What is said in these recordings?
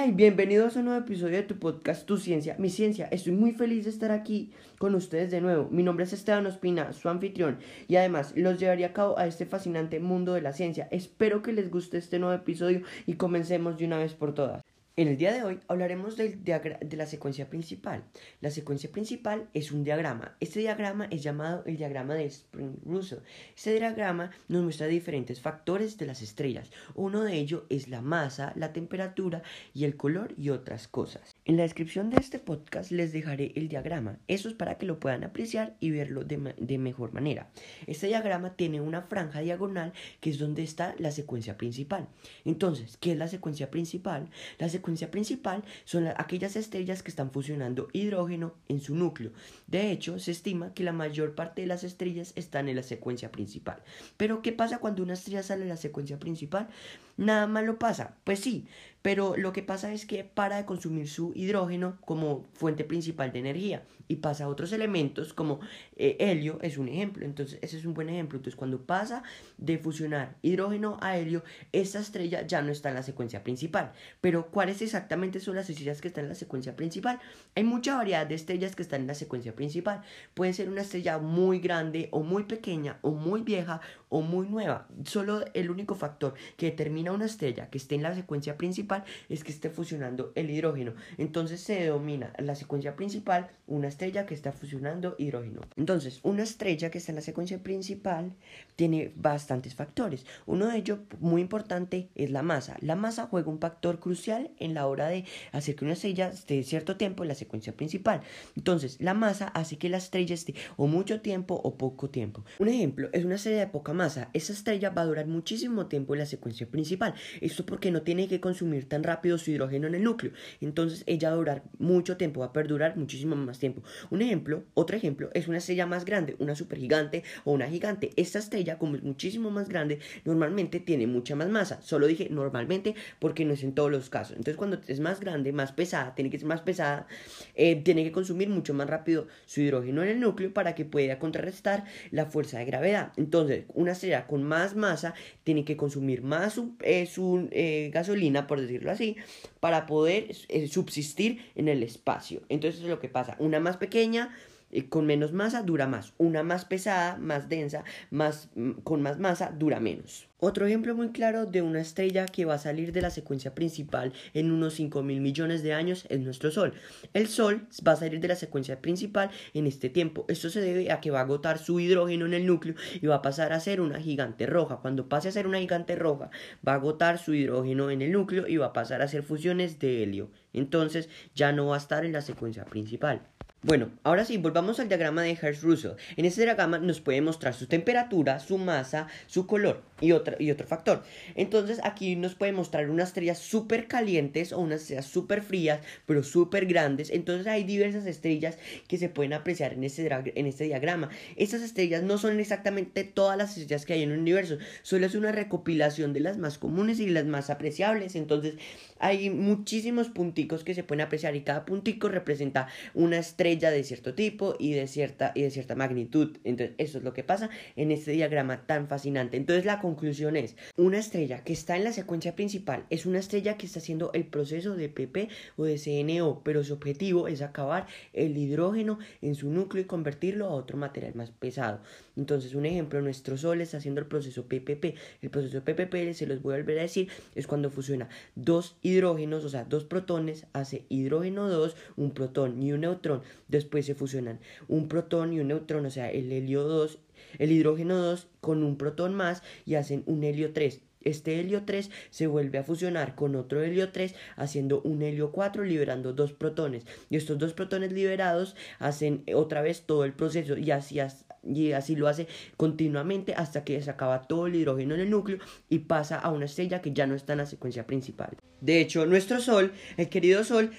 Hola bienvenidos a un nuevo episodio de tu podcast Tu Ciencia, mi ciencia. Estoy muy feliz de estar aquí con ustedes de nuevo. Mi nombre es Esteban Ospina, su anfitrión, y además los llevaría a cabo a este fascinante mundo de la ciencia. Espero que les guste este nuevo episodio y comencemos de una vez por todas. En el día de hoy hablaremos del de la secuencia principal. La secuencia principal es un diagrama. Este diagrama es llamado el diagrama de Spring-Russell. Este diagrama nos muestra diferentes factores de las estrellas. Uno de ellos es la masa, la temperatura y el color y otras cosas. En la descripción de este podcast les dejaré el diagrama. Eso es para que lo puedan apreciar y verlo de, de mejor manera. Este diagrama tiene una franja diagonal que es donde está la secuencia principal. Entonces, ¿qué es la secuencia principal? La secuencia principal son aquellas estrellas que están fusionando hidrógeno en su núcleo. De hecho, se estima que la mayor parte de las estrellas están en la secuencia principal. Pero, ¿qué pasa cuando una estrella sale de la secuencia principal? Nada malo pasa. Pues sí, pero lo que pasa es que para de consumir su hidrógeno como fuente principal de energía y pasa a otros elementos como eh, helio es un ejemplo, entonces ese es un buen ejemplo, entonces cuando pasa de fusionar hidrógeno a helio, esta estrella ya no está en la secuencia principal, pero ¿cuáles exactamente son las estrellas que están en la secuencia principal? Hay mucha variedad de estrellas que están en la secuencia principal, puede ser una estrella muy grande o muy pequeña o muy vieja o muy nueva, solo el único factor que determina una estrella que esté en la secuencia principal es que esté fusionando el hidrógeno. Entonces se denomina la secuencia principal una estrella que está fusionando hidrógeno. Entonces, una estrella que está en la secuencia principal tiene bastantes factores. Uno de ellos, muy importante, es la masa. La masa juega un factor crucial en la hora de hacer que una estrella esté cierto tiempo en la secuencia principal. Entonces, la masa hace que la estrella esté o mucho tiempo o poco tiempo. Un ejemplo es una estrella de poca masa. Esa estrella va a durar muchísimo tiempo en la secuencia principal. Esto porque no tiene que consumir tan rápido su hidrógeno en el núcleo. Entonces ella va a durar mucho tiempo, va a perdurar muchísimo más tiempo. Un ejemplo, otro ejemplo, es una estrella más grande, una supergigante o una gigante. Esta estrella, como es muchísimo más grande, normalmente tiene mucha más masa. Solo dije normalmente porque no es en todos los casos. Entonces cuando es más grande, más pesada, tiene que ser más pesada, eh, tiene que consumir mucho más rápido su hidrógeno en el núcleo para que pueda contrarrestar la fuerza de gravedad. Entonces, una estrella con más masa tiene que consumir más su, eh, su eh, gasolina, por decirlo así, para poder eh, subsistir en el espacio. Entonces es lo que pasa. Una más pequeña con menos masa dura más. Una más pesada, más densa, más, mm, con más masa dura menos. Otro ejemplo muy claro de una estrella que va a salir de la secuencia principal en unos 5 mil millones de años es nuestro Sol. El Sol va a salir de la secuencia principal en este tiempo. Esto se debe a que va a agotar su hidrógeno en el núcleo y va a pasar a ser una gigante roja. Cuando pase a ser una gigante roja, va a agotar su hidrógeno en el núcleo y va a pasar a ser fusiones de helio. Entonces ya no va a estar en la secuencia principal. Bueno, ahora sí, volvamos al diagrama de Hertz-Russell. En este diagrama nos puede mostrar su temperatura, su masa, su color y, otro, y otro factor. Entonces aquí nos puede mostrar unas estrellas súper calientes o unas estrellas súper frías, pero súper grandes. Entonces hay diversas estrellas que se pueden apreciar en este, en este diagrama. Estas estrellas no son exactamente todas las estrellas que hay en el universo, solo es una recopilación de las más comunes y las más apreciables. Entonces hay muchísimos punticos que se pueden apreciar y cada puntico representa una estrella de cierto tipo y de cierta, y de cierta magnitud. Entonces, eso es lo que pasa en este diagrama tan fascinante. Entonces, la conclusión es, una estrella que está en la secuencia principal es una estrella que está haciendo el proceso de PP o de CNO, pero su objetivo es acabar el hidrógeno en su núcleo y convertirlo a otro material más pesado. Entonces, un ejemplo, nuestro Sol está haciendo el proceso PPP. El proceso PPP, se los voy a volver a decir, es cuando fusiona dos hidrógenos, o sea, dos protones, hace hidrógeno 2, un protón y un neutrón después se fusionan un protón y un neutrón, o sea, el helio 2, el hidrógeno 2 con un protón más y hacen un helio 3. Este helio 3 se vuelve a fusionar con otro helio 3 haciendo un helio 4 liberando dos protones. Y estos dos protones liberados hacen otra vez todo el proceso y así, así lo hace continuamente hasta que se acaba todo el hidrógeno en el núcleo y pasa a una estrella que ya no está en la secuencia principal. De hecho, nuestro Sol, el querido Sol,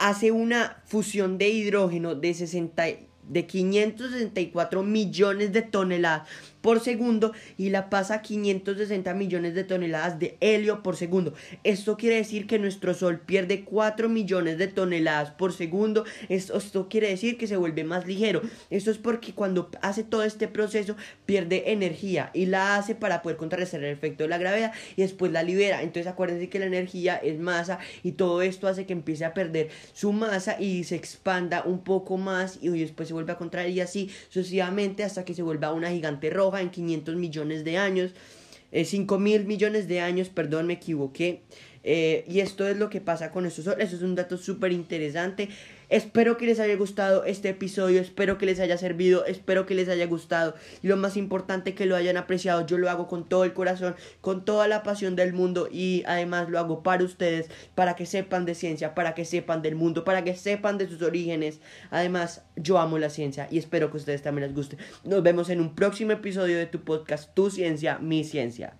hace una fusión de hidrógeno de 60 de 564 millones de toneladas por segundo y la pasa a 560 millones de toneladas de helio por segundo. Esto quiere decir que nuestro Sol pierde 4 millones de toneladas por segundo. Esto, quiere decir que se vuelve más ligero. Esto es porque cuando hace todo este proceso pierde energía y la hace para poder contrarrestar el efecto de la gravedad y después la libera. Entonces acuérdense que la energía es masa y todo esto hace que empiece a perder su masa y se expanda un poco más y después se vuelve a contraer y así sucesivamente hasta que se vuelva una gigante roja en 500 millones de años. Eh, 5 mil millones de años, perdón, me equivoqué. Eh, y esto es lo que pasa con estos Eso es un dato súper interesante. Espero que les haya gustado este episodio, espero que les haya servido, espero que les haya gustado y lo más importante que lo hayan apreciado. Yo lo hago con todo el corazón, con toda la pasión del mundo y además lo hago para ustedes, para que sepan de ciencia, para que sepan del mundo, para que sepan de sus orígenes. Además, yo amo la ciencia y espero que a ustedes también les guste. Nos vemos en un próximo episodio de tu podcast Tu Ciencia, Mi Ciencia.